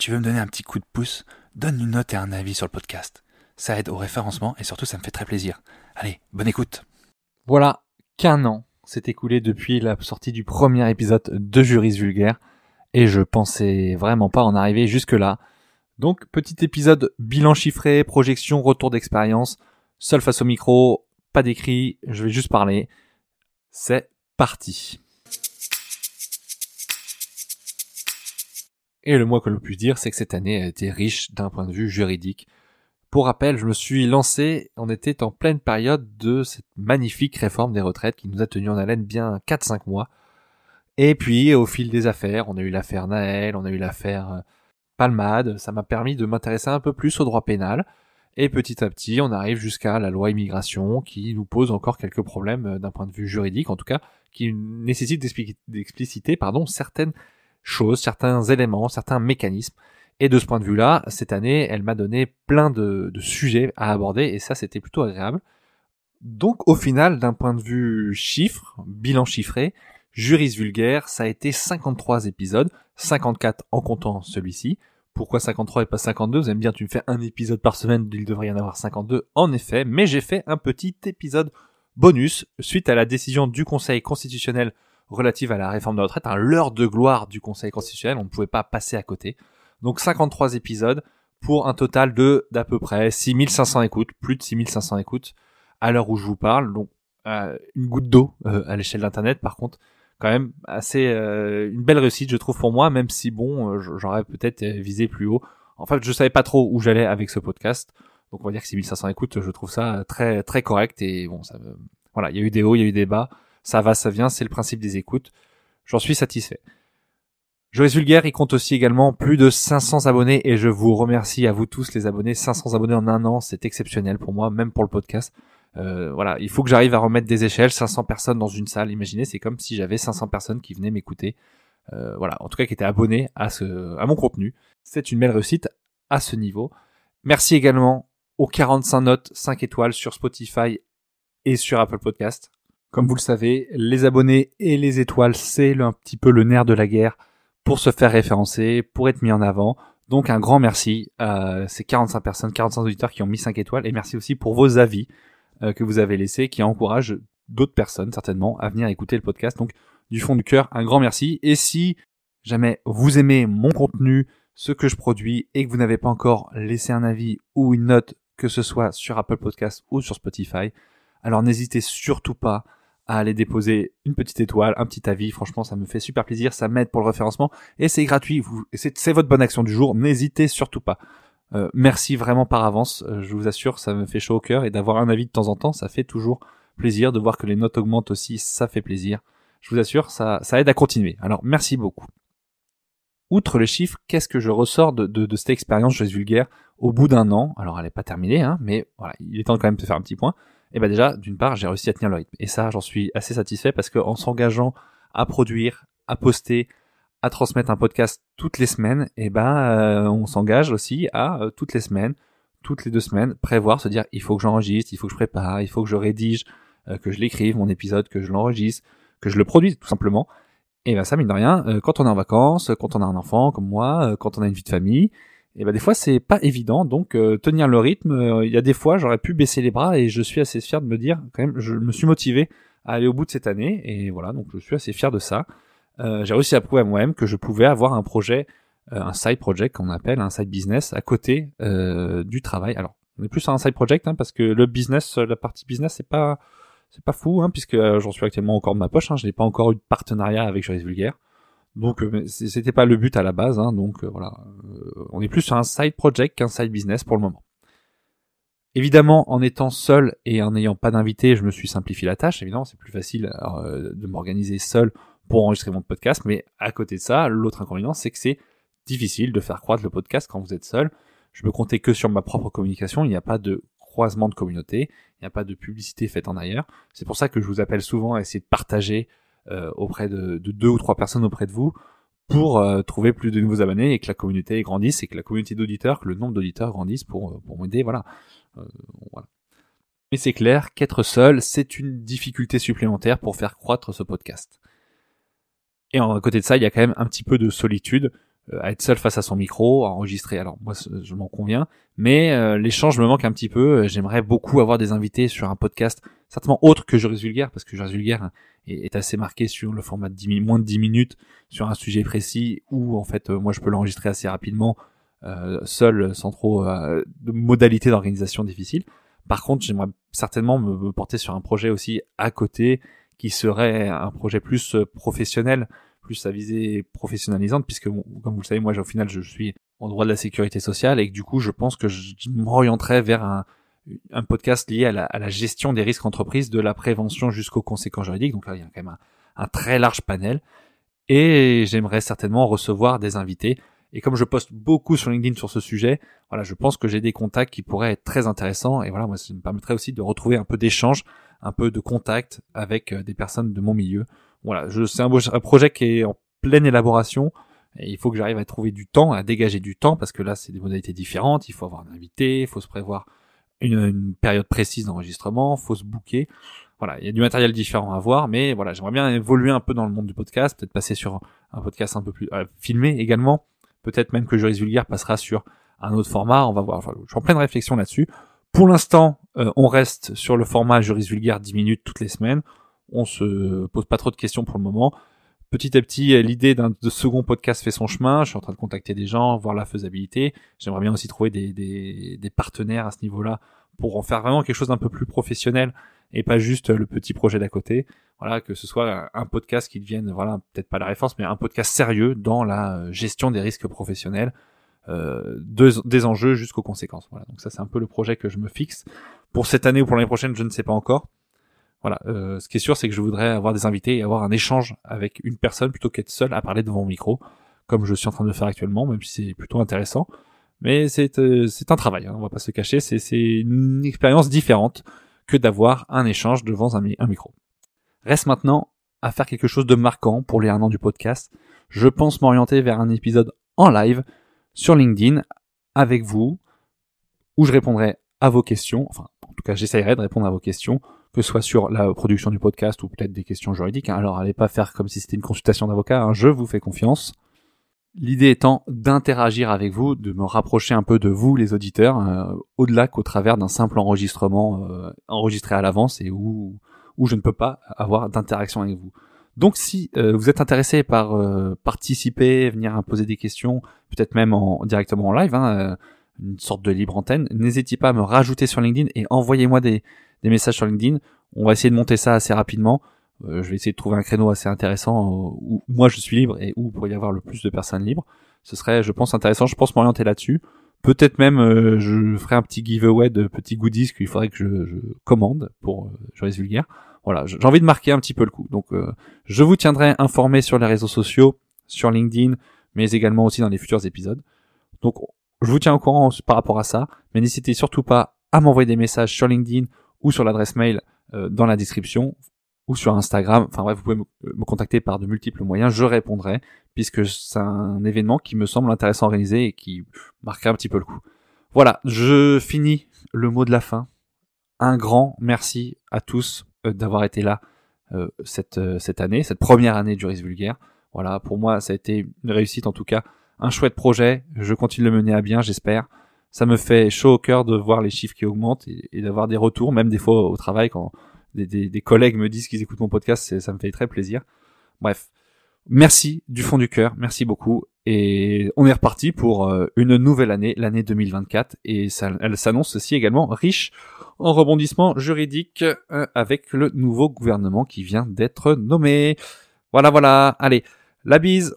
Tu veux me donner un petit coup de pouce, donne une note et un avis sur le podcast. Ça aide au référencement et surtout ça me fait très plaisir. Allez, bonne écoute. Voilà qu'un an s'est écoulé depuis la sortie du premier épisode de Juris Vulgaire et je pensais vraiment pas en arriver jusque là. Donc petit épisode bilan chiffré, projection, retour d'expérience, seul face au micro, pas d'écrit, je vais juste parler. C'est parti. Et le moins que l'on puisse dire, c'est que cette année a été riche d'un point de vue juridique. Pour rappel, je me suis lancé, on était en pleine période de cette magnifique réforme des retraites qui nous a tenu en haleine bien 4-5 mois. Et puis, au fil des affaires, on a eu l'affaire Naël, on a eu l'affaire euh, Palmade, ça m'a permis de m'intéresser un peu plus au droit pénal. Et petit à petit, on arrive jusqu'à la loi immigration qui nous pose encore quelques problèmes euh, d'un point de vue juridique, en tout cas, qui nécessite d'expliciter pardon, certaines choses, certains éléments, certains mécanismes. Et de ce point de vue-là, cette année, elle m'a donné plein de, sujets à aborder et ça, c'était plutôt agréable. Donc, au final, d'un point de vue chiffre, bilan chiffré, Juris Vulgaire, ça a été 53 épisodes, 54 en comptant celui-ci. Pourquoi 53 et pas 52 Vous allez dire, tu me fais un épisode par semaine, il devrait y en avoir 52. En effet, mais j'ai fait un petit épisode bonus suite à la décision du Conseil constitutionnel relative à la réforme de retraite, un l'heure de gloire du Conseil constitutionnel, on ne pouvait pas passer à côté. Donc 53 épisodes pour un total de d'à peu près 6500 écoutes, plus de 6500 écoutes à l'heure où je vous parle. Donc euh, une goutte d'eau euh, à l'échelle d'internet par contre quand même assez euh, une belle réussite je trouve pour moi même si bon j'aurais peut-être visé plus haut. En fait, je savais pas trop où j'allais avec ce podcast. Donc on va dire que 6500 écoutes, je trouve ça très très correct et bon ça voilà, il y a eu des hauts, il y a eu des bas ça va, ça vient, c'est le principe des écoutes. J'en suis satisfait. Joyce Vulgaire, il compte aussi également plus de 500 abonnés et je vous remercie à vous tous les abonnés. 500 abonnés en un an, c'est exceptionnel pour moi, même pour le podcast. Euh, voilà, il faut que j'arrive à remettre des échelles. 500 personnes dans une salle, imaginez, c'est comme si j'avais 500 personnes qui venaient m'écouter. Euh, voilà, en tout cas qui étaient abonnés à à mon contenu. C'est une belle réussite à ce niveau. Merci également aux 45 notes 5 étoiles sur Spotify et sur Apple Podcast. Comme vous le savez, les abonnés et les étoiles, c'est un petit peu le nerf de la guerre pour se faire référencer, pour être mis en avant. Donc un grand merci à ces 45 personnes, 45 auditeurs qui ont mis 5 étoiles et merci aussi pour vos avis euh, que vous avez laissés qui encouragent d'autres personnes certainement à venir écouter le podcast. Donc du fond du cœur, un grand merci. Et si jamais vous aimez mon contenu, ce que je produis et que vous n'avez pas encore laissé un avis ou une note, que ce soit sur Apple Podcast ou sur Spotify, alors n'hésitez surtout pas à aller déposer une petite étoile, un petit avis. Franchement, ça me fait super plaisir, ça m'aide pour le référencement et c'est gratuit. C'est votre bonne action du jour. N'hésitez surtout pas. Euh, merci vraiment par avance. Euh, je vous assure, ça me fait chaud au cœur et d'avoir un avis de temps en temps, ça fait toujours plaisir. De voir que les notes augmentent aussi, ça fait plaisir. Je vous assure, ça, aide à continuer. Alors merci beaucoup. Outre les chiffres, qu'est-ce que je ressors de cette expérience je vulgaire au bout d'un an? Alors elle n'est pas terminée, hein, mais voilà, il est temps quand même de faire un petit point et ben déjà, d'une part, j'ai réussi à tenir le rythme. Et ça, j'en suis assez satisfait parce qu'en s'engageant à produire, à poster, à transmettre un podcast toutes les semaines, et ben on s'engage aussi à euh, toutes les semaines, toutes les deux semaines, prévoir, se dire il faut que j'enregistre, il faut que je prépare, il faut que je rédige, euh, que je l'écrive mon épisode, que je l'enregistre, que je le produise tout simplement. Et ben ça mine de rien, quand on est en vacances, quand on a un enfant comme moi, quand on a une vie de famille, et ben des fois c'est pas évident. Donc euh, tenir le rythme euh, il y a des fois j'aurais pu baisser les bras et je suis assez fier de me dire quand même je me suis motivé à aller au bout de cette année. Et voilà donc je suis assez fier de ça. Euh, j'ai réussi à prouver à moi-même que je pouvais avoir un projet un side project qu'on appelle un side business à côté du travail. Alors on est plus à un side project hein, parce que le business la partie business c'est pas c'est pas fou hein, puisque j'en suis actuellement encore de ma poche hein, je n'ai pas encore eu de partenariat avec Juriste Vulgaire donc euh, c'était pas le but à la base, hein, donc euh, voilà. Euh, on est plus sur un side project qu'un side business pour le moment. Évidemment, en étant seul et en n'ayant pas d'invité, je me suis simplifié la tâche. Évidemment, c'est plus facile de m'organiser seul pour enregistrer mon podcast. Mais à côté de ça, l'autre inconvénient, c'est que c'est difficile de faire croître le podcast quand vous êtes seul. Je peux compter que sur ma propre communication. Il n'y a pas de croisement de communauté. Il n'y a pas de publicité faite en ailleurs. C'est pour ça que je vous appelle souvent à essayer de partager auprès de, deux ou trois personnes auprès de vous pour euh, trouver plus de nouveaux abonnés et que la communauté grandisse et que la communauté d'auditeurs, que le nombre d'auditeurs grandisse pour, euh, pour m'aider. Voilà. voilà. Mais c'est clair qu'être seul, c'est une difficulté supplémentaire pour faire croître ce podcast. Et à côté de ça, il y a quand même un petit peu de solitude euh, à être seul face à son micro, à enregistrer. Alors moi, je m'en conviens, mais euh, l'échange me manque un petit peu. Euh, j'aimerais beaucoup avoir des invités sur un podcast, certainement autre que Juris Vulgaire, parce que Juris Vulgaire est, assez marqué sur le format de 10, moins de 10 minutes, sur un sujet précis, où en fait, moi, je peux l'enregistrer assez rapidement, seul, sans trop de modalités d'organisation difficiles. Par contre, j'aimerais certainement me porter sur un projet aussi à côté, qui serait un projet plus professionnel, plus à visée professionnalisante, puisque comme vous le savez, moi au final je suis en droit de la sécurité sociale et que du coup je pense que je m'orienterai vers un, un podcast lié à la, à la, gestion des risques entreprises, de la prévention jusqu'aux conséquences juridiques. Donc là, il y a quand même un, un très large panel. Et j'aimerais certainement recevoir des invités. Et comme je poste beaucoup sur LinkedIn sur ce sujet, voilà, je pense que j'ai des contacts qui pourraient être très intéressants. Et voilà, moi, ça me permettrait aussi de retrouver un peu d'échange, un peu de contact avec euh, des personnes de mon milieu voilà, c'est un, projet qui est en pleine élaboration. Et il faut que j'arrive à trouver du temps, à dégager du temps, parce que là, c'est des modalités différentes. Il faut avoir un invité, il faut se prévoir une, période précise d'enregistrement, faut se booker. Voilà, il y a du matériel différent à voir, mais voilà, j'aimerais bien évoluer un peu dans le monde du podcast, peut-être passer sur un podcast un peu plus euh, filmé également. Peut-être même que Juris Vulgaire passera sur un autre format. On va voir. je suis en pleine réflexion là-dessus. Pour l'instant, euh, on reste sur le format Juris Vulgaire 10 minutes toutes les semaines on se pose pas trop de questions pour le moment. Petit à petit, l'idée d'un second podcast fait son chemin. Je suis en train de contacter des gens, voir la faisabilité. J'aimerais bien aussi trouver des, des, partenaires à ce niveau-là pour en faire vraiment quelque chose d'un peu plus professionnel et pas juste le petit projet d'à côté. Voilà, que ce soit un podcast qui devienne, voilà, peut-être pas la référence, mais un podcast sérieux dans la gestion des risques professionnels, euh, des enjeux jusqu'aux conséquences. Voilà, donc ça c'est un peu le projet que je me fixe. Pour cette année ou pour l'année prochaine, je ne sais pas encore. Voilà, euh, ce qui est sûr, c'est que je voudrais avoir des invités et avoir un échange avec une personne plutôt qu'être seul à parler devant mon micro, comme je suis en train de faire actuellement, même si c'est plutôt intéressant. Mais c'est euh, c'est un travail, hein, on va pas se cacher, c'est une expérience différente que d'avoir un échange devant un, un micro. Reste maintenant à faire quelque chose de marquant pour les un an du podcast. Je pense m'orienter vers un épisode en live sur LinkedIn avec vous, où je répondrai à vos questions, enfin en tout cas j'essaierai de répondre à vos questions que ce soit sur la production du podcast ou peut-être des questions juridiques. Hein. Alors allez pas faire comme si c'était une consultation d'avocat, hein. je vous fais confiance. L'idée étant d'interagir avec vous, de me rapprocher un peu de vous, les auditeurs, euh, au-delà qu'au travers d'un simple enregistrement euh, enregistré à l'avance et où, où je ne peux pas avoir d'interaction avec vous. Donc si euh, vous êtes intéressé par participer, venir poser des questions, peut-être même en, directement en live, hein, une sorte de libre antenne, n'hésitez pas à me rajouter sur LinkedIn et envoyez-moi des, messages sur LinkedIn. On va essayer de monter ça assez rapidement. Euh, je vais essayer de trouver un créneau assez intéressant euh, où moi je suis libre et où il pourrait y avoir le plus de personnes libres. Ce serait, je pense, intéressant. Je pense m'orienter là-dessus. Peut-être même, euh, je ferai un petit giveaway de petits goodies qu'il faudrait que je, je commande pour euh, Juris Vulgaire. Voilà, j'ai envie de marquer un petit peu le coup. Donc, je vous tiendrai informé sur les réseaux sociaux, sur LinkedIn, mais également aussi dans les futurs épisodes. Donc, je vous tiens au courant par rapport à ça, mais n'hésitez surtout pas à m'envoyer des messages sur LinkedIn ou sur l'adresse mail euh, dans la description ou sur Instagram. Enfin bref, vous pouvez me, contacter par de multiples moyens, je répondrai puisque c'est un événement qui me semble intéressant à organiser et qui marquera un petit peu le coup. Voilà, je finis le mot de la fin. Un grand merci à tous euh, d'avoir été là euh, cette, cette année, cette première année de Juris Vulgaire. Voilà, pour moi, ça a été une réussite en tout cas, un chouette projet. Je continue de le mener à bien, j'espère ça me fait chaud au cœur de voir les chiffres qui augmentent et, d'avoir des retours, même des fois au travail quand des, collègues me disent qu'ils écoutent mon podcast, ça me fait très plaisir. Bref, merci du fond du cœur, merci beaucoup. Et on est reparti pour euh, une nouvelle année, l'année 2024, et elle s'annonce aussi également riche en rebondissements juridiques euh, avec le nouveau gouvernement qui vient d'être nommé. Voilà, voilà, allez, la bise.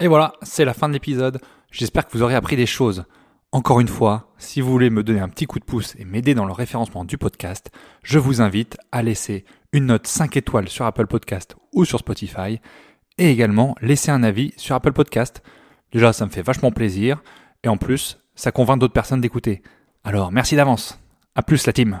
Et voilà, c'est la fin de l'épisode. J'espère que vous aurez appris des choses. Encore une fois, si vous voulez me donner un petit coup de pouce et m'aider dans le référencement du podcast, je vous invite à laisser une note 5 étoiles sur Apple Podcast ou sur Spotify et également laisser un avis sur Apple Podcast. Déjà, ça me fait vachement plaisir et en plus, ça convainc d'autres personnes d'écouter. Alors, merci d'avance. À plus la team.